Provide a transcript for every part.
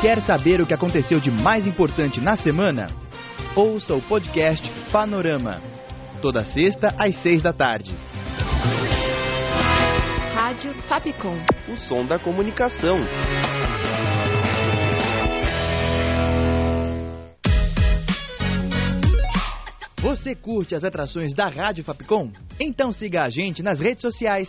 Quer saber o que aconteceu de mais importante na semana? Ouça o podcast Panorama. Toda sexta às seis da tarde. Rádio Fapcom. O som da comunicação. Você curte as atrações da Rádio Fapcom? Então siga a gente nas redes sociais.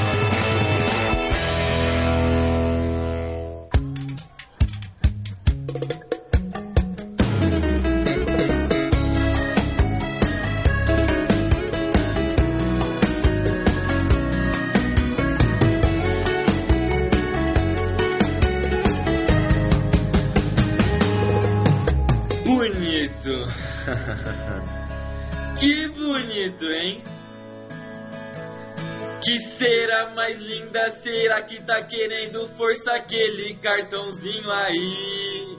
Mais linda, será que tá querendo força aquele cartãozinho aí?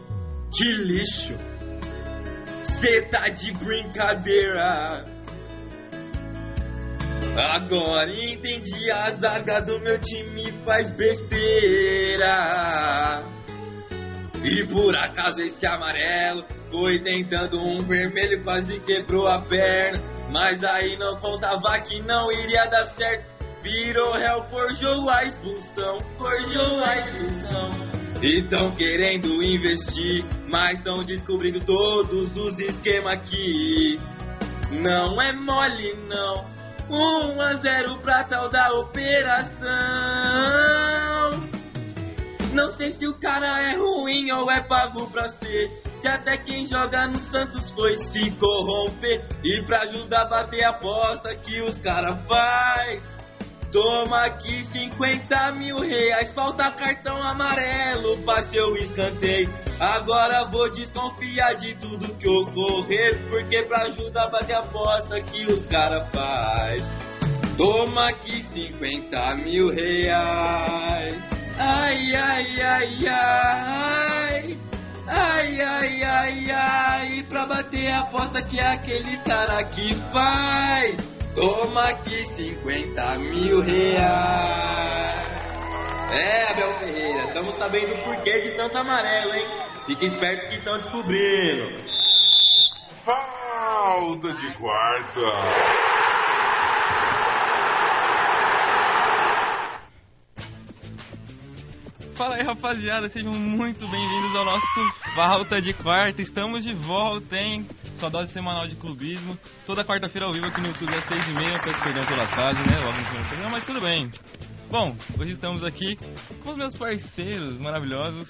Que lixo. Cê tá de brincadeira. Agora entendi a zaga do meu time faz besteira. E por acaso esse amarelo foi tentando um vermelho, quase quebrou a perna. Mas aí não contava que não iria dar certo. Virou réu, forjou a expulsão, forjou a expulsão. E tão querendo investir, mas tão descobrindo todos os esquemas aqui. Não é mole, não. 1 a 0 pra tal da operação. Não sei se o cara é ruim ou é pago pra ser. Se até quem joga no Santos foi se corromper. E pra ajudar a bater a aposta que os cara faz. Toma aqui 50 mil reais, falta cartão amarelo pra seu escanteio. Agora vou desconfiar de tudo que ocorrer, porque pra ajudar a bater a aposta que os cara faz. Toma aqui 50 mil reais. Ai, ai, ai, ai. Ai, ai, ai, ai. Pra bater a aposta que aquele cara que faz. Toma aqui 50 mil reais. É, Abel Ferreira, estamos sabendo o porquê de tanto amarelo, hein? Fique esperto que estão descobrindo. Falta de quarta. Fala aí, rapaziada, sejam muito bem-vindos ao nosso Falta de Quarta. Estamos de volta, hein? Sua dose semanal de clubismo. Toda quarta-feira ao vivo aqui no YouTube às seis e meia. Peço perdão pela fase, né? Logo no programa, mas tudo bem. Bom, hoje estamos aqui com os meus parceiros maravilhosos.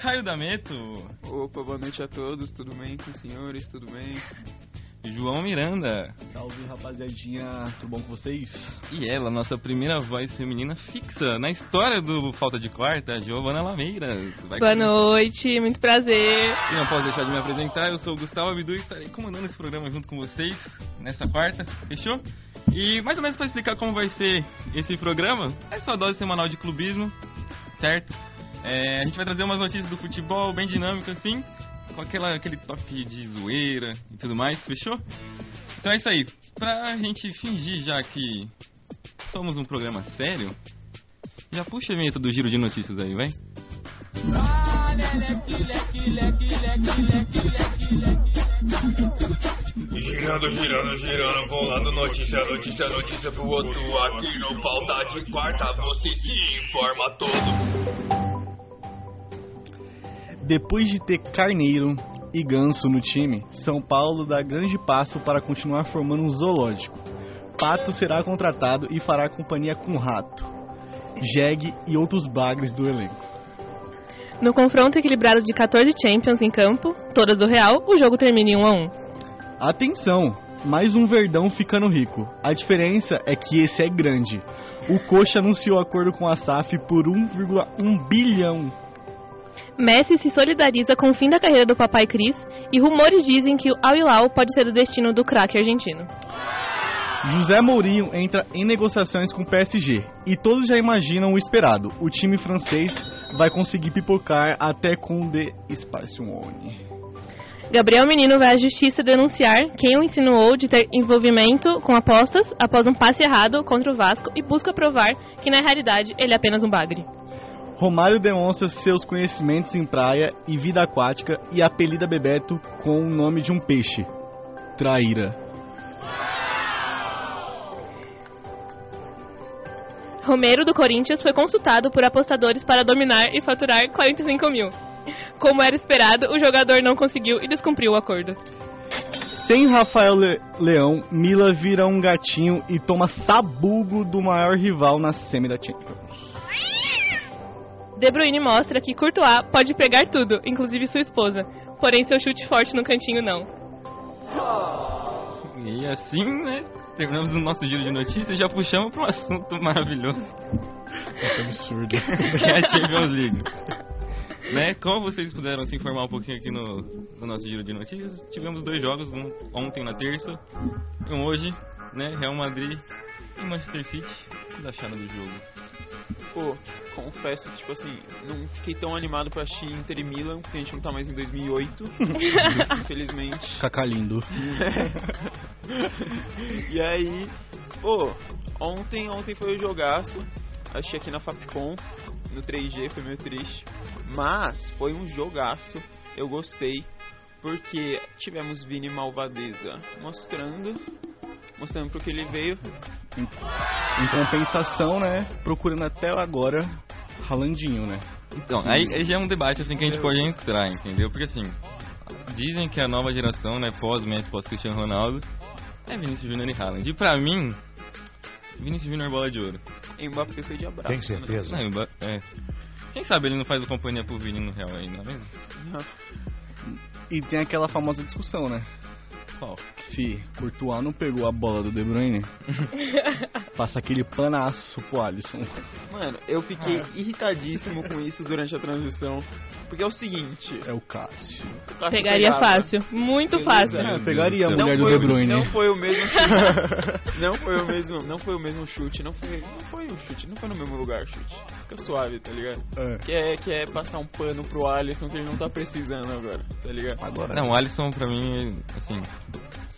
Caio Dameto, Opa, boa noite a todos, tudo bem com os senhores, tudo bem? João Miranda Salve rapaziadinha, tudo bom com vocês? e ela, nossa primeira voz feminina fixa na história do Falta de Quarta, Giovana Lameiras. Vai Boa começar. noite, muito prazer. E não posso deixar de me apresentar, eu sou o Gustavo Abdu e estarei comandando esse programa junto com vocês nessa quarta, fechou? E mais ou menos para explicar como vai ser esse programa, é só dose semanal de clubismo, certo? É, a gente vai trazer umas notícias do futebol bem dinâmicas assim, com aquela, aquele toque de zoeira e tudo mais, fechou? Então é isso aí, pra gente fingir já que somos um programa sério, já puxa a vinheta do giro de notícias aí, vai? Girando, girando, girando, rolando notícia, notícia, notícia pro outro. Aqui no Falta de Quarta você se informa todo. Depois de ter Carneiro e Ganso no time, São Paulo dá grande passo para continuar formando um zoológico. Pato será contratado e fará companhia com Rato. Jeg e outros bagres do elenco. No confronto equilibrado de 14 Champions em campo, todas do Real, o jogo termina em 1 a 1. Atenção, mais um Verdão ficando rico. A diferença é que esse é grande. O Coxa anunciou acordo com a SAF por 1,1 bilhão. Messi se solidariza com o fim da carreira do papai Cris e rumores dizem que o Al Hilal pode ser o destino do craque argentino. José Mourinho entra em negociações com o PSG e todos já imaginam o esperado. O time francês vai conseguir pipocar até com de Spacione. Gabriel Menino vai à justiça denunciar quem o insinuou de ter envolvimento com apostas após um passe errado contra o Vasco e busca provar que na realidade ele é apenas um bagre. Romário demonstra seus conhecimentos em praia e vida aquática e apelida Bebeto com o nome de um peixe. Traíra. Romero do Corinthians foi consultado por apostadores para dominar e faturar 45 mil. Como era esperado, o jogador não conseguiu e descumpriu o acordo. Sem Rafael Le- Leão, Mila vira um gatinho e toma sabugo do maior rival na semi da Champions. De Bruyne mostra que Courtois pode pegar tudo, inclusive sua esposa. Porém, seu chute forte no cantinho não. E assim, né? Terminamos o nosso giro de notícias e já puxamos para um assunto maravilhoso, é absurdo. que é a Champions League. né? Como vocês puderam se informar um pouquinho aqui no, no nosso giro de notícias, tivemos dois jogos, um ontem na terça e um hoje, né? Real Madrid e Manchester City. O que vocês acharam do jogo? Pô, confesso, tipo assim, não fiquei tão animado pra assistir Inter e Milan, porque a gente não tá mais em 2008, infelizmente. Cacá lindo. e aí, pô, ontem, ontem foi o jogaço, achei aqui na Fapcom, no 3G, foi meio triste, mas foi um jogaço, eu gostei, porque tivemos Vini Malvadeza mostrando, mostrando pro que ele veio, Em, em compensação, né? Procurando até agora Ralandinho, né? Então, aí, aí já é um debate assim que a gente pode entrar, entendeu? Porque assim, dizem que a nova geração, né, pós-Messi, pós-Cristiano Ronaldo, é Vinícius Júnior e Haaland. E pra mim, Vinícius Júnior bola de ouro. Mbappé foi de abraço. Tem certeza? Não, é. Quem sabe ele não faz a companhia pro Vini no Real aí, não é mesmo? E tem aquela famosa discussão, né? Que se Courtois não pegou a bola do De Bruyne, passa aquele panaço pro Alisson. Mano, eu fiquei irritadíssimo com isso durante a transição. Porque é o seguinte. É o Cássio. o Cássio Pegaria pegava- fácil, muito Beleza. fácil. É, pegaria a Não mulher do foi, De Bruyne. Não foi o mesmo chute. não foi o mesmo, não foi o mesmo chute, não foi, não foi um chute, não foi no mesmo lugar o chute. Fica suave, tá ligado? É. Que é, que é passar um pano pro Alisson que ele não tá precisando agora, tá ligado? Agora. Não, o Alisson pra mim, assim,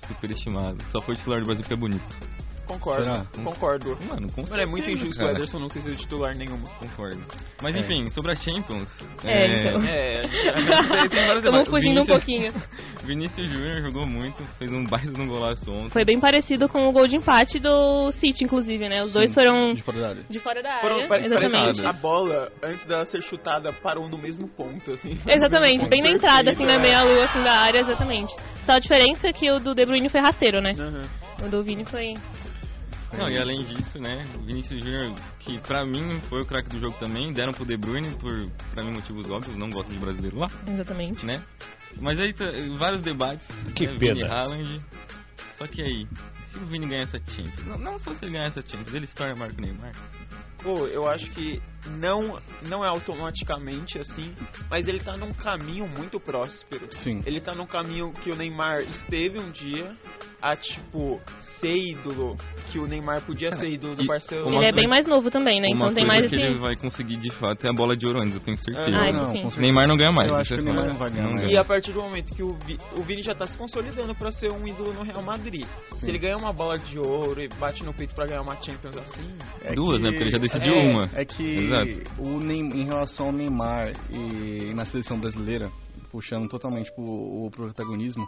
superestimado. Só foi titular do Brasil porque é bonito. Concordo, Será? concordo. Mano, com Mano, é muito injusto o cara. Ederson não ter sido titular nenhuma. Concordo. Mas É. enfim, sobre a Champions. É, então. É, tem vários Estamos fugindo um Vinícius- pouquinho. Vinícius Júnior jogou muito, fez um baita de um golaço ontem. Foi bem parecido com o gol de empate do City, inclusive, né? Os dois Sim, foram De fora da área. de fora da área. Foram, pare- exatamente. a bola, antes dela ser chutada, parou no mesmo ponto, assim. Exatamente, bem na entrada, assim, na meia-lua, assim, da área, exatamente. Só a diferença é que o do De Bruyne foi rasteiro, né? é. Aham. O do Vini foi... Não, e além disso, né, o Vinícius Júnior, que pra mim foi o craque do jogo também, deram pro De Bruyne por, pra mim, motivos óbvios, não gosto de brasileiro lá, Exatamente. né? Mas aí, tá, vários debates, Que né, pena. Vini Haaland, só que aí, se o Vini ganhar essa Champions, não, não só se ele ganhar essa Champions, ele se torna Marco Neymar. Pô, eu acho que não, não é automaticamente assim, mas ele tá num caminho muito próspero. Sim. Ele tá num caminho que o Neymar esteve um dia a, tipo, ser ídolo, que o Neymar podia ser ídolo do e Barcelona. uma Ele é bem mais novo também, né? Uma Então tem mais que esse... ele vai conseguir de fato é a bola de ouro antes, eu tenho certeza. Ah, não, sim. certeza. Neymar não ganha mais. Eu acho isso que é o Neymar não vai ganhar Não mais. E a partir do momento que o, Vi- o Vini já tá se consolidando pra ser um ídolo no Real Madrid. Se ele ganhar uma bola de ouro e bate no peito pra ganhar uma Champions assim, É Duas, que- né? Porque ele já decidiu é, uma. É que Exato. o em relação ao Neymar e na seleção brasileira, puxando totalmente pro o protagonismo,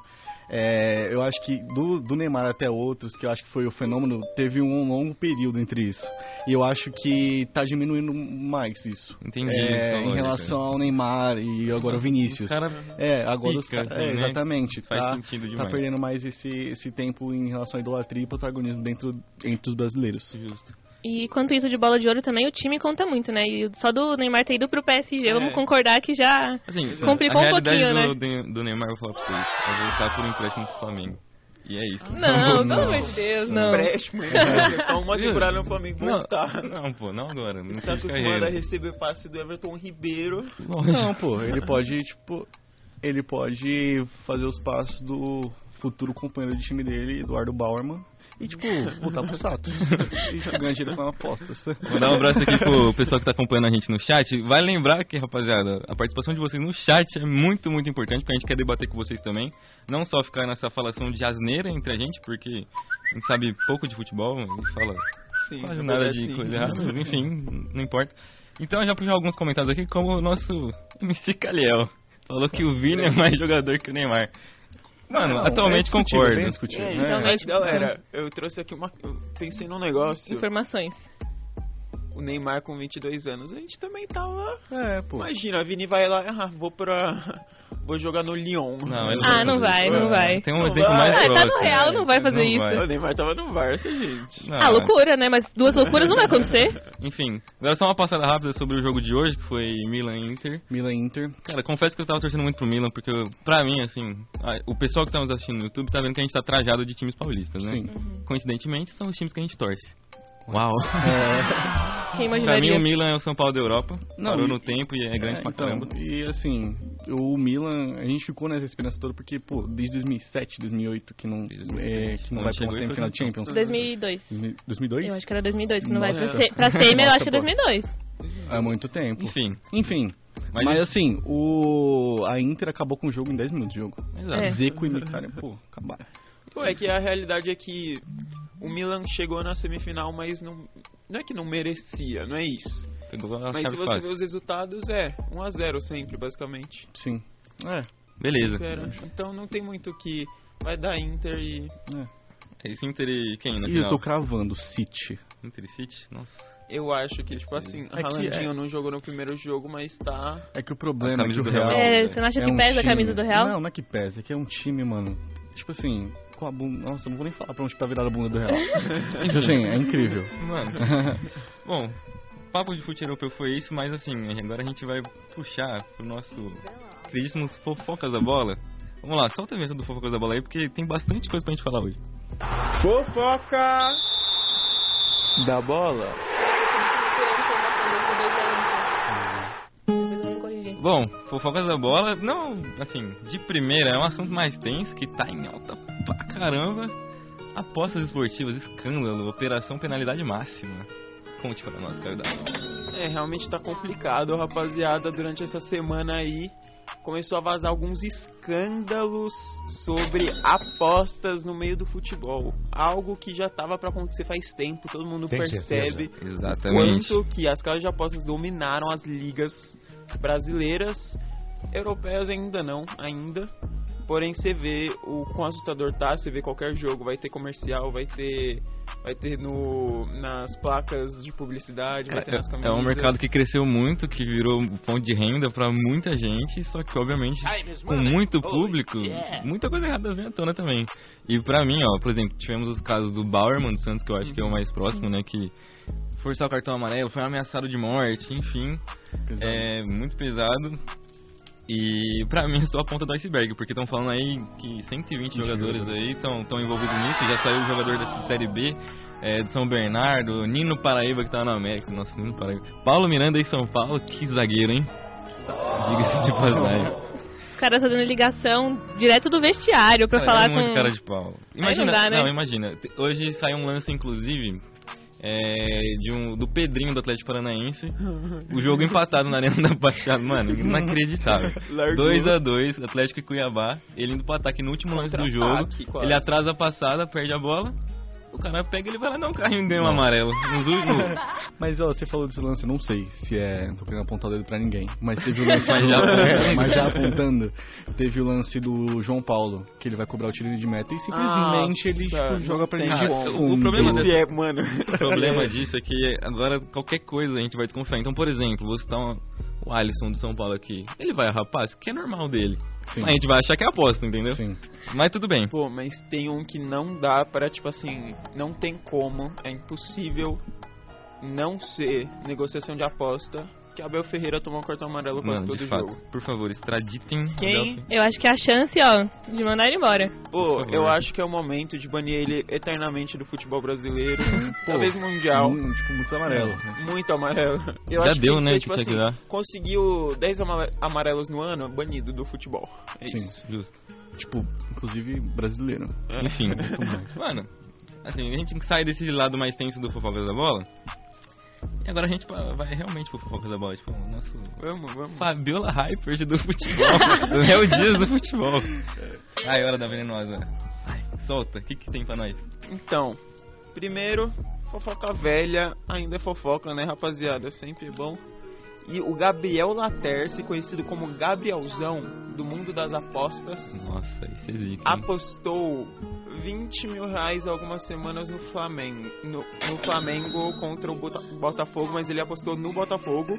é, eu acho que do, do Neymar até outros, que eu acho que foi o fenômeno, teve um longo período entre isso. E eu acho que tá diminuindo mais isso. Entendi É, em relação ao Neymar e agora o Vinícius. Cara, É, agora os caras. assim, É, né? exatamente. Faz tá, sentido tá demais. perdendo mais esse, esse tempo em relação à idolatria e protagonismo dentro, entre os brasileiros. Justo. E quanto isso de bola de ouro também, o time conta muito, né? E só do Neymar ter ido pro PSG, É. vamos concordar que já Assim, complicou um pouquinho, do, né? do, do Neymar, eu vou falar pra vocês, é voltar por empréstimo pro Flamengo. E é isso. Não, pelo amor de Deus, não. Empréstimo. Então, uma temporada no Flamengo Não, voltar. Não, pô, não agora. Não Tá acostumado a receber passe do Everton Ribeiro. Não, pô, ele pode, tipo, ele pode fazer os passos do futuro companheiro de time dele, Eduardo Bauerman, e, tipo, voltar pro Sato. e ganhar dinheiro com apostas. Vou dar um abraço aqui pro pessoal que tá acompanhando a gente no chat. Vai lembrar que, rapaziada, a participação de vocês no chat é muito, muito importante, porque a gente quer debater com vocês também. Não só ficar nessa falação de asneira entre a gente, porque a gente sabe pouco de futebol e fala Sim, quase na nada de sim. coisa errada, mas enfim, não importa. Então eu já puxei alguns comentários aqui, como o nosso MC Caliel. Falou que o Vini é mais jogador que o Neymar. Mano, Não, atualmente é concordo. bem discutível. É, É, isso, mas realmente. galera, eu trouxe aqui uma. Eu pensei num negócio. Informações. O Neymar com 22 anos, a gente também tava. É, pô. Imagina, a Vini vai lá, ah, vou pra. Vou jogar no Lyon. Não, ele Ah, não vai, não vai. Tem um Não exemplo vai. mais Ah, tá no próximo. Real, não vai fazer Não isso. vai. O Neymar tava no Barça, gente. Não, Ah, loucura, né? Mas duas loucuras não vai acontecer. Enfim, agora só uma passada rápida sobre o jogo de hoje, que foi Milan e Inter. Milan Inter. Cara, confesso que eu tava torcendo muito pro Milan, porque eu- pra mim, assim, a- o pessoal que tá nos assistindo no YouTube tá vendo que a gente tá trajado de times paulistas, né? Sim. Coincidentemente, são os times que a gente torce. Uau! Quem pra mim, imaginaria? o Milan é o São Paulo da Europa. Não, Parou e- no tempo e é grande É, pra então, caramba. E assim, o Milan, a gente ficou nessa esperança toda porque, pô, desde 2007, 2008 que não, Desde é, 2007. que não Não vai pra uma e semifinal foi de Champions. 2002. 2002? Eu acho que era 2002 que não vai Nossa. pra, se, pra semi, eu acho que é Nossa, 2002. Há muito tempo. Enfim, Enfim. Mas- Mas, assim, o a Inter acabou com o jogo em 10 minutos de jogo. exato. É. Zeco e Mkhitaryan, pô, acabaram. Pô, é que a realidade é que o Milan chegou na semifinal, mas não. Não é que não merecia, não é isso. A Mas se você fácil. ver os resultados, é 1x0 sempre, basicamente. Sim. É, Beleza. Era. Então não tem muito que. Vai dar Inter e. é. É isso Inter e quem na E eu final? tô cravando City. Inter e City? Nossa. Eu acho que, tipo assim, É que Haalandinho é- não jogou no primeiro jogo, mas tá. É que o problema A é que o do Real... Real. É, você não acha que um pesa a time- camisa do Real? Não, não é que pesa, é que é um time, mano. Tipo assim, com a bunda. Nossa, não vou nem falar pra onde tá virada a bunda do Real. assim, é incrível. Mano. Bom, papo de futebol europeu foi isso, mas assim, agora a gente vai puxar pro nosso queridíssimos fofocas da bola. Vamos lá, solta a vinheta do fofocas da bola aí, porque tem bastante coisa pra gente falar hoje. Fofoca da bola. Bom, fofocas da bola, não, assim, de primeira é um assunto mais tenso que tá em alta pra caramba. Apostas esportivas, escândalo, operação penalidade máxima. Conte para nós, Caio. É, realmente tá complicado, rapaziada. Durante essa semana aí, começou a vazar alguns escândalos sobre apostas no meio do futebol. Algo que já tava pra acontecer faz tempo, todo mundo Tem percebe Exatamente. quanto que as casas de apostas dominaram as ligas brasileiras, europeias ainda não, ainda. Porém, você vê o quão assustador tá, você vê qualquer jogo, vai ter comercial, vai ter vai ter no nas placas de publicidade, vai ter nas É, camisas. é um mercado que cresceu muito, que virou fonte de renda pra muita gente, só que obviamente com muito público, muita coisa errada vem à tona também. E pra mim, ó, por exemplo, tivemos os casos do Bauerman do Santos, que eu acho que é o mais próximo, né, que forçar o cartão amarelo, foi ameaçado de morte, enfim, Pesado. é muito pesado. E pra mim é só a ponta do iceberg, porque estão falando aí que 120 jogadores, jogadores. aí estão envolvidos nisso, já saiu o jogador da Série B, é, do São Bernardo, Nino Paraíba que tá na América, nossa, Nino Paraíba. Paulo Miranda em São Paulo, que zagueiro, hein? Diga-se de passagem. Os caras estão dando ligação direto do vestiário pra Cara, falar é muito com... cara de pau. Imagina, não dá, né? não, imagina. Hoje saiu um lance, inclusive, é, de um, do Pedrinho do Atlético Paranaense. o jogo empatado na Arena da Baixada. Mano, inacreditável. Largou. 2x2, Atlético e Cuiabá. Ele indo pro ataque no último lance do jogo. Quase. Ele atrasa a passada, perde a bola. O cara pega ele vai lá dar um carrinho e ganha um amarelo. Nos últimos. Mas ó, você falou desse lance, eu não sei se é. Não tô querendo apontar o dedo pra ninguém. Mas teve o lance. Mas já apontando. mas já apontando. Teve o lance do João Paulo, que ele vai cobrar o tiro de meta e simplesmente ele Nossa, tipo, joga pra tem de como. O problema fundo. Esse é, mano. O problema disso é que agora qualquer coisa a gente vai desconfiar. Então, por exemplo, vou citar uma- o Alisson do São Paulo aqui. Ele vai passe, que é normal dele. Sim. Mas a gente vai achar que é aposta, entendeu? Sim. Mas tudo bem. Pô, mas tem um que não dá para, tipo assim, não tem como, é impossível não ser negociação de aposta que Abel Ferreira tomou um cartão amarelo quase todo de fato, jogo. por favor, extraditem Quem? Abel- Eu acho que é a chance, ó, de mandar ele embora. Pô, eu acho que é o momento de banir ele eternamente do futebol brasileiro, talvez mundial. Hum, tipo, muito amarelo. Muito amarelo. Eu Já acho deu, que, né, tipo assim, que conseguiu 10 ama- amarelos no ano, banido do futebol. É Sim. isso. Justo. Tipo, inclusive brasileiro. Enfim, mano, assim, a gente tem que sair desse lado mais tenso do Fofocas da Bola. E agora a gente vai realmente pro Fofocas da Bola, tipo, o nosso Vamos, vamos. Fabiola Hyper do futebol. do Léo Dias do futebol. Ai, hora da venenosa. Ai, solta, o que, que tem pra nós? Então, primeiro, fofoca velha ainda é fofoca, né, rapaziada? Sempre bom. E o Gabriel Laterce, conhecido como Gabrielzão, do mundo das apostas, Nossa, isso existe. hein? apostou 20 mil reais algumas semanas no Flamengo, no, no Flamengo contra o Bota- Botafogo, mas ele apostou no Botafogo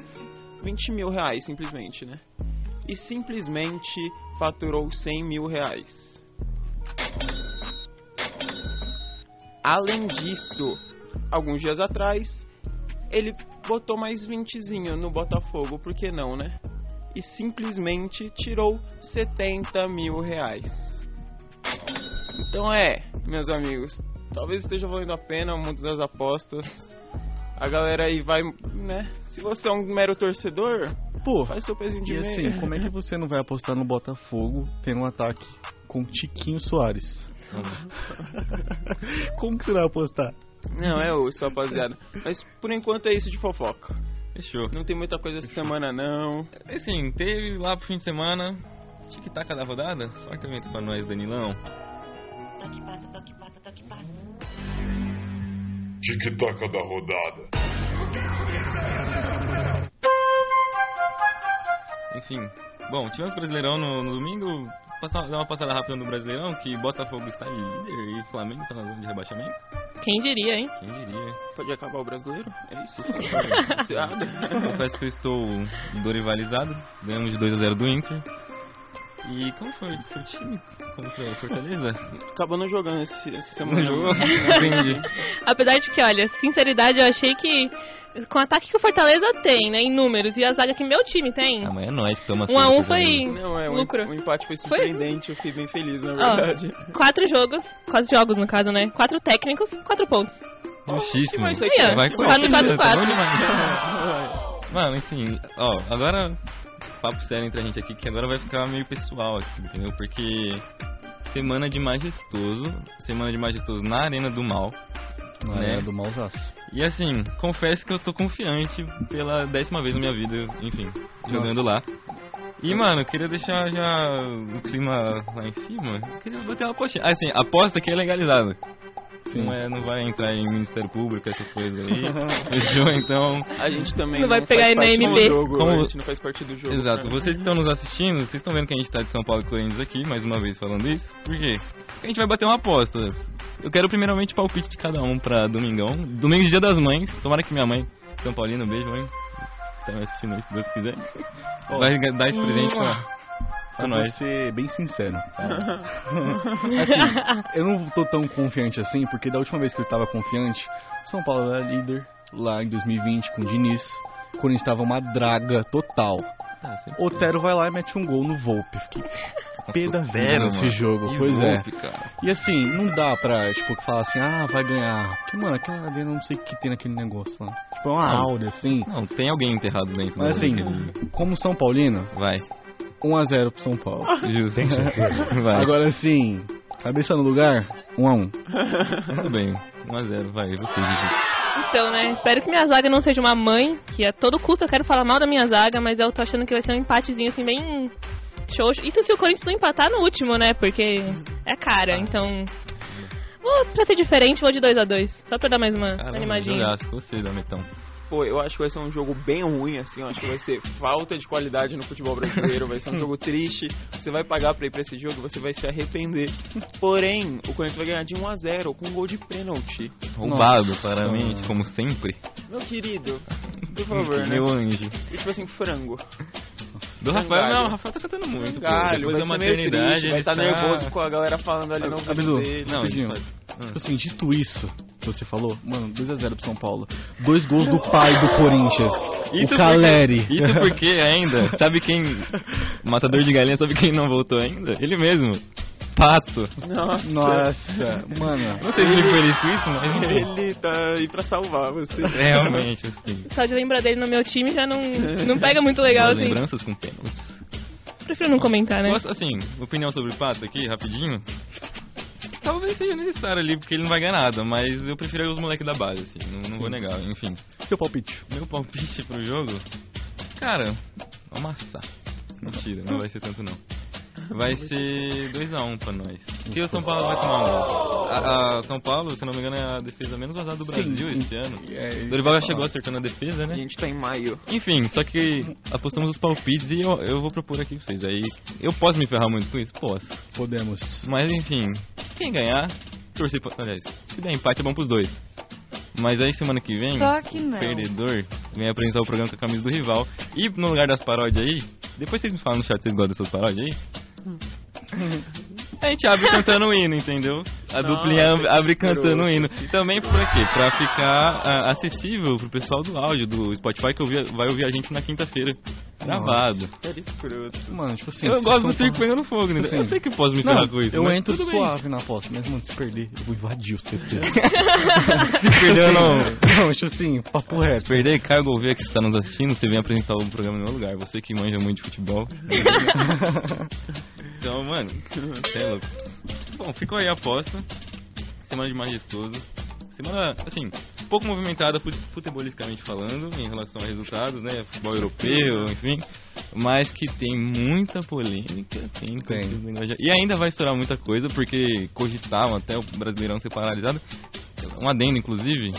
20 mil reais, simplesmente, né? E simplesmente faturou 100 mil reais. Além disso, alguns dias atrás, ele botou mais 20zinho no Botafogo, por que não, né? E simplesmente tirou 70 mil reais. Então é, meus amigos, talvez esteja valendo a pena o mundo das apostas. A galera aí vai, né? Se você é um mero torcedor, Pô, faz seu pezinho de e meia. assim, como é que você não vai apostar no Botafogo tendo um ataque com Tiquinho Soares? Como que você vai apostar? Não, é osso, rapaziada. Mas por enquanto é isso de fofoca. Fechou. Não tem muita coisa essa semana, não. Assim, teve lá pro fim de semana. Tic-tac da rodada. Sorte evento pra nós, Danilão. Tic-tac da rodada. Enfim. Bom, tivemos Brasileirão no, no domingo. Passar, dar uma passada rápida no Brasileirão, que Botafogo está em líder e Flamengo está na zona de rebaixamento. Quem diria, hein? Quem diria? Pode acabar o brasileiro? É isso? Confesso que eu estou dorivalizado. Ganhamos de 2x0 do Inter. E como foi o seu time contra o Fortaleza? Acabou não jogando esse, essa Não semana. jogou? Entendi. Apesar de que, olha, sinceridade, eu achei que com o ataque que o Fortaleza tem, né, em números, e a zaga que meu time tem, Amanhã é nós que toma um a um foi? Não, é, lucro. o empate foi surpreendente, eu fiquei bem feliz, na Ó, verdade. quatro jogos, quatro jogos no caso, né? Quatro técnicos, quatro pontos. Que Aí, ó, Vai quatro, tá bom quatro. demais. Mano, assim, ó, agora papo sério entre a gente aqui, que agora vai ficar meio pessoal aqui, entendeu? Porque semana de majestoso, semana de majestoso na Arena do Mal. Não Né? é do malzaço. E assim, confesso que eu estou confiante pela décima vez na minha vida, enfim, jogando lá. E, mano, eu queria deixar já o clima lá em cima. Eu queria bater uma coxinha. Assim, aposta que é legalizada. Sim. Não, é, não vai entrar em Ministério Público, essas coisas aí. Fechou? Então, A gente também Não vai faz pegar parte NMB. do jogo, Como- a gente não faz parte do jogo. Exato, cara. vocês que estão nos assistindo, vocês estão vendo que a gente tá de São Paulo e Corinthians aqui, mais uma vez falando isso. Por quê? Porque a gente vai bater uma aposta. Eu quero primeiramente palpite de cada um pra domingão. Domingo de dia das mães. Tomara que minha mãe, São Paulina, um beijo, mãe. Tá me assistindo aí, se Deus quiser. Vai dar esse presente pra, pra nós. ser bem sincero. assim, eu não tô tão confiante assim, porque da última vez que eu tava confiante, São Paulo era líder lá em 2020 com o Diniz, quando estava uma draga total. Ah, Otero vai lá e mete um gol no Volpe. Fiquei pé da vida nesse jogo. E pois é. Volpe, cara. E assim, não dá pra, tipo, falar assim, ah, vai ganhar. Porque, mano, aquela eu não sei o que tem naquele negócio lá. Tipo, é uma áurea, assim. Não, tem alguém enterrado dentro. Mas assim, como São Paulino, Vai, 1x0 pro São Paulo. justo. Tem certeza. Vai, Agora assim, cabeça no lugar, 1x1. tudo bem. 1x0, vai, você, Gigi. Então, né, espero que minha zaga não seja uma mãe, que a todo custo eu quero falar mal da minha zaga, mas eu tô achando que vai ser um empatezinho assim, bem xoxo. Isso se o Corinthians não empatar no último, né, porque é cara, então... Vou, pra ser diferente, vou de 2 a 2 só pra dar mais uma Caramba, animadinha. jogaço. Você, Dametão. Pô, eu acho que vai ser um jogo bem ruim, assim. Eu acho que vai ser falta de qualidade no futebol brasileiro. Vai ser um jogo triste. Você vai pagar pra ir pra esse jogo, você vai se arrepender. Porém, o Corinthians vai ganhar de 1 a 0 com um gol de pênalti. Roubado, claramente, como sempre. Meu querido, por favor, né? Meu anjo. E tipo assim, frango. Do Rafael, Frangalho. não, o Rafael tá cantando muito. Galho, Depois vai da ser meio maternidade, triste, ele estar tá nervoso com a galera falando ali no ouvido dele. Não, rapidinho. Tipo assim, dito isso, você falou? Mano, 2x0 pro São Paulo. Dois gols do pai do Corinthians. Isso o Caleri. Porque, isso porque ainda, sabe quem. Matador de galinha, sabe quem não voltou ainda? Ele mesmo. Pato. Nossa. Nossa, mano. Não sei se ele foi feliz com isso, mas. Ele tá aí pra salvar você. É, Realmente, assim. Só de lembrar dele no meu time já não, não pega muito legal, Boas assim. lembranças com pênaltis. Prefiro não comentar, né? Assim, opinião sobre o Pato aqui, rapidinho. Talvez seja necessário ali, porque ele não vai ganhar nada, mas eu prefiro os moleques da base, assim, não, não vou negar, enfim. Seu palpite. Meu palpite pro jogo, cara, amassar. Mentira, não vai ser tanto não. Vai ser 2x1 pra nós. Porque o São Paulo vai tomar um gol. A, a São Paulo, se não me engano, é a defesa menos vazada do Brasil esse ano. É, O Dorival já chegou acertando a defesa, A né? gente tá em maio. Enfim, só que apostamos os palpites e eu, eu vou propor aqui pra vocês. Aí, eu posso me ferrar muito com isso? Posso. Podemos. Mas enfim, quem ganhar, torcer pra. Aliás, se der empate é bom pros dois. Mas aí semana que vem, Só que não. o perdedor vem apresentar o programa com a camisa do rival. E no lugar das paródias aí, depois vocês me falam no chat se vocês gostam dessas paródias aí. A gente abre cantando o hino, entendeu? A Nossa, duplinha abre cantando o hino. Também por quê? Pra ficar ah, acessível pro pessoal do áudio, do Spotify, que ouvia- vai ouvir a gente na quinta-feira. Gravado. Era escroto. Mano, tipo assim. eu se gosto do circo pegando fogo, né? Assim, eu sei que posso me ferrar com isso. eu entro tudo bem. suave na aposta, mas mano, se perder, eu vou invadir o CT. Se perder, eu não. Não, tipo assim, papo Se reto. perder, Caio Gouveia que está nos assistindo, você vem apresentar o programa no meu lugar. Você que manja muito de futebol. então, mano, é louco. Bom, ficou aí a aposta. Semana de majestoso. Semana, assim, pouco movimentada fut- futebolisticamente falando, em relação a resultados, né? Futebol europeu, enfim. Mas que tem muita polêmica. Tem, Tem. E ainda vai estourar muita coisa, porque cogitavam até o Brasileirão ser paralisado. Um adendo, inclusive.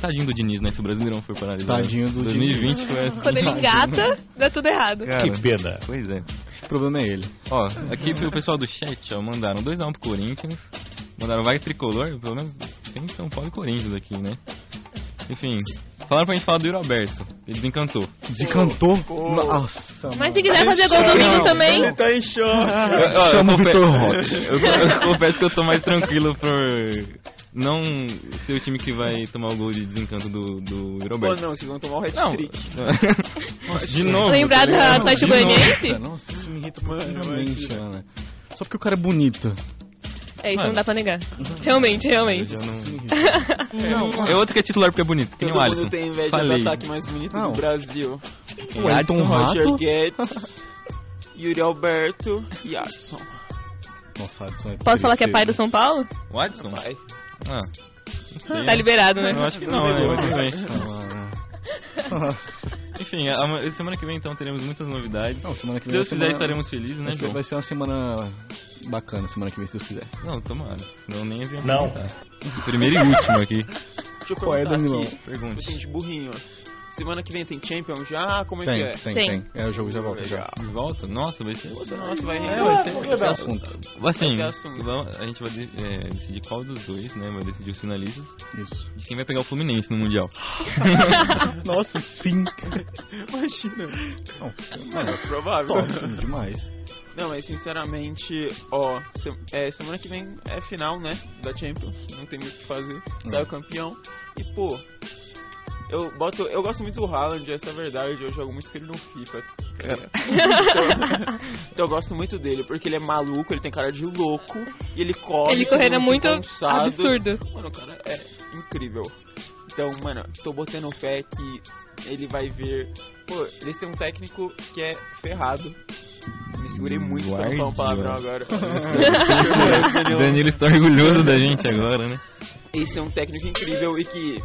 Tadinho do Diniz, né? Se o Brasileirão for paralisado. Tadinho do 2020 foi assim. Quando ele engata, dá tudo errado. Cara, Que pena. Pois é. O problema é ele. Ó, aqui pro pessoal do chat, ó, mandaram 2x1 pro Corinthians. Mandaram vai tricolor, pelo menos tem São Paulo e Corinthians aqui, né? Enfim, falaram pra gente falar do Yuri Alberto. Ele desencantou. Desencantou? Pô. Nossa, Mas se quiser fazer gol domingo também, Ele tá em choque. Chama o Vitor Roque. Eu, eu confesso que eu tô mais tranquilo por não ser o time que vai tomar o gol de desencanto do, do Yuri Pô, Alberto. não, vocês vão tomar o Não. hat-trick. de novo. Lembrar tá da ligado? Atlético. Goianiense? Nossa, isso me irrita Mano. Ana. Só porque o cara é bonito. É isso, Mano. não dá pra negar. Realmente, realmente. Eu não- É outro que é titular porque é bonito. Tem Todo o mundo Alisson. tem inveja Falei. do ataque mais bonito Não. do Brasil. O Ayrton Roger. Guedes, Yuri Alberto e Adson. Nossa, Adson é Posso falar que é pai do. São Paulo? O Adson? Pai. Ah. não. Tá liberado, né? Eu acho que não, né? Mas tudo bem. Nossa. Nossa. Enfim, a, a, semana que vem então teremos muitas novidades. Não, semana que Se vem Deus vai ser quiser, uma- estaremos felizes, né, vai ser- João? Vai ser uma semana bacana, semana que vem, se Deus quiser. Não, tomara. Senão nem havia Não. Primeiro e último aqui. Deixa eu Qual é, Danilão? aqui. Pergunte. Gente, burrinho. Semana que vem tem Champion já? Como é Tem, que é? tem, Tem. tem. É, o jogo já volta já. De volta? Nossa, vai ser. Nossa, vai É, render. vai ser, vai ser assunto. Assim, Vai assunto. vamos- a gente vai é, decidir qual dos dois, né? Vai decidir os finalistas. Isso. De quem vai pegar o Fluminense no Mundial. Nossa, sim. Imagina. Não, Mano, é provável. top, demais. Não, mas sinceramente, ó, se- é, semana que vem é final, né, da Champions, não tem muito o que fazer, sai o campeão, e pô, eu boto, eu gosto muito do Haaland, essa é a verdade, eu jogo muito com ele no FIFA, então, então eu gosto muito dele, porque ele é maluco, ele tem cara de louco, e ele corre, Ele correndo é muito cansado. absurdo. Mano, o cara é incrível. Então, mano, tô botando fé que ele vai ver. Pô, eles têm um técnico que é ferrado. Me segurei muito pra não falar um palavrão agora. Danilo está orgulhoso da gente agora, né? Eles têm um técnico incrível e que,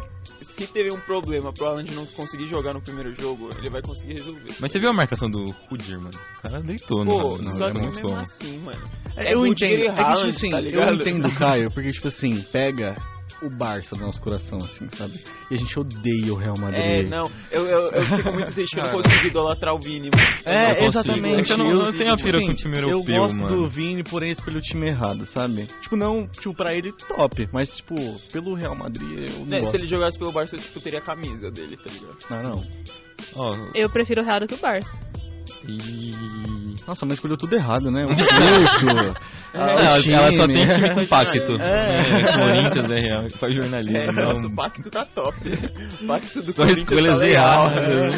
se teve um problema pro Haaland não conseguir jogar no primeiro jogo, ele vai conseguir resolver. Mas você viu a marcação do Rudiger, mano? O cara deitou, né? Pô, Não, só é que muito mesmo bom. assim, mano. É, eu Rudiger entendo. e É que, tipo Haaland, assim, tá eu entendo, Caio, porque, tipo assim, pega o Barça do nosso coração, assim, sabe? E a gente odeia o Real Madrid. É, não, eu, eu, eu fico muito triste que eu não consigo idolatrar o Vini, mano. Eu não É, exatamente. É eu não- não tenho a tipo pira assim, com o time Eu europeu, gosto mano. do Vini, porém pelo time errado, sabe? Tipo, não, tipo, pra ele, top. Mas, tipo, pelo Real Madrid, eu não gosto. se ele jogasse pelo Barça, eu tipo, teria a camisa dele, tá ligado? Não, não. Ó, Eu prefiro o Real do que o Barça. E... Nossa, mas escolheu tudo errado, né? O curso. Ah, ela, ela só tem time com pacto. É. É, Corinthians é real, faz jornalismo. É, não- nosso pacto tá top. O pacto do Só Corinthians escolhas tá erradas.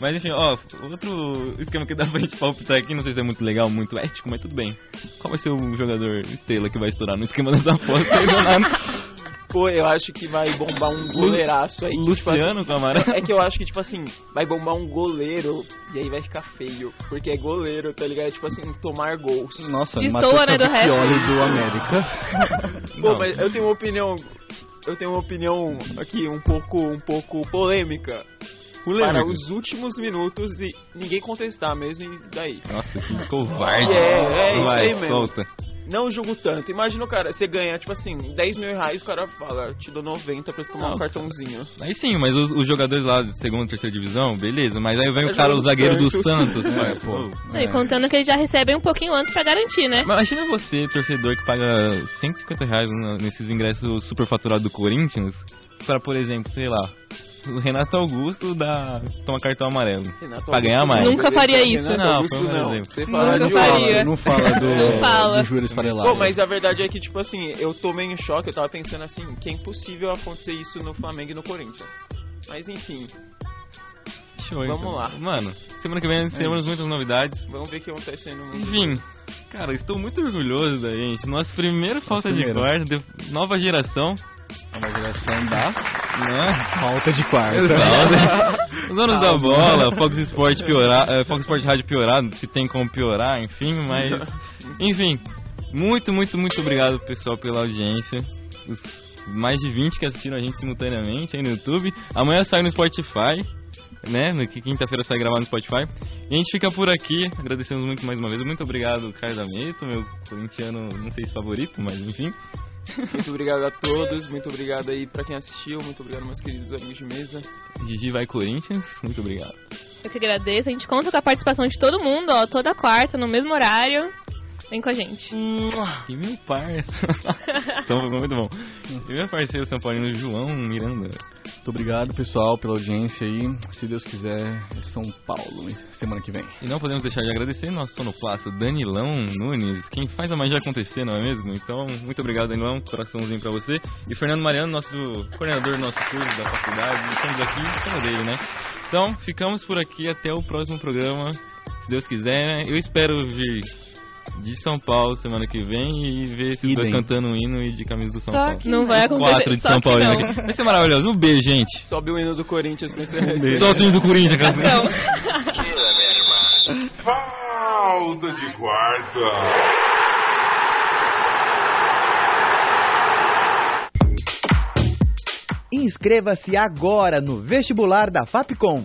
Mas enfim, ó, outro esquema que dá pra gente palpitar aqui, não sei se é muito legal, muito ético, mas tudo bem. Qual vai ser o jogador estrela que vai estourar no esquema dessa aposta eu acho que vai bombar um goleiraço aí. que, tipo, Luciano Camarão? É que eu acho que, tipo assim, vai bombar um goleiro e aí vai ficar feio. Porque é goleiro, tá ligado? Tipo assim, tomar gols. Nossa, Destoa, Matheus né, do. Cavicchioli do América. Não. mas eu tenho uma opinião. Eu tenho uma opinião aqui um pouco, um pouco polêmica. Polêmica. Para os últimos minutos e ninguém contestar mesmo e daí. Nossa, que covarde. É, é isso Vai, aí mesmo. solta. Não julgo tanto. Imagina o cara, você ganha, tipo assim, 10 mil reais, o cara fala, te dou 90 pra você tomar Não, um cartãozinho. Aí sim, mas os, os jogadores lá de segunda e terceira divisão, beleza, mas aí vem É o cara, jogo o zagueiro do Santos. Santos, É, pai, pô. pô. E contando que eles já recebem um pouquinho antes pra garantir, né? Mas Imagina você, torcedor, que paga 150 reais nesses ingressos superfaturados do Corinthians, pra, por exemplo, sei lá, o Renato Augusto dá, toma cartão amarelo. Renato Pra ganhar mais. Nunca faria isso. Renato Não, Augusto, um não. exemplo. Você fala Nunca de faria. Não fala do, Não fala. do joelho esfarelado. Pô, mas a verdade é que, tipo assim, eu tô meio em choque, eu tava pensando assim, que é impossível acontecer isso no Flamengo e no Corinthians. Mas enfim, Show, Vamos então. lá. Mano, semana que vem temos muitas novidades. vamos ver o que acontece aí no mundo. Enfim, cara, estou muito orgulhoso da gente. Nosso primeiro falta de primeiro. de- nova geração, É uma geração da né? falta de quarto. Exato. Os donos da bola, Fox Sport piorar, eh, Fox Sport Rádio piorar, se tem como piorar, enfim, mas enfim, muito, muito, muito obrigado pessoal pela audiência. Os mais de 20 que assistiram a gente simultaneamente aí no YouTube. Amanhã sai no Spotify, né? No que quinta-feira sai gravado no Spotify. E a gente fica por aqui. Agradecemos muito mais uma vez. Muito obrigado, Caio D'Ameto, meu corintiano, não sei se favorito, mas enfim. Muito obrigado a todos, muito obrigado aí pra quem assistiu, muito obrigado meus queridos amigos de mesa. Gigi vai Corinthians. Muito obrigado. Eu que agradeço. A gente conta com a participação de todo mundo, ó, toda quarta, no mesmo horário. Vem com a gente. E meu parça. então, muito bom. E meu parceiro São Paulino João Miranda. Muito obrigado, pessoal, pela audiência aí. Se Deus quiser, é São Paulo, semana que vem. E não podemos deixar de agradecer nosso sonoplasta Danilão Nunes, quem faz a magia acontecer, não é mesmo? Então, muito obrigado, Danilão, coraçãozinho pra você. E Fernando Mariano, nosso coordenador do nosso curso da faculdade, estamos aqui cima dele, né? Então, ficamos por aqui até o próximo programa, se Deus quiser, né? Eu espero vir de São Paulo semana que vem e ver esses dois Idem. cantando um hino e de camisa do São Só Paulo. que não vai acontecer. quatro de só São Paulo. Vai ser maravilhoso. Um beijo, gente. Sobe o hino do Corinthians Um esse beijo. Solta o hino do Corinthians, cara. Não. Falta de quarta. Inscreva-se agora no vestibular da Fapcom.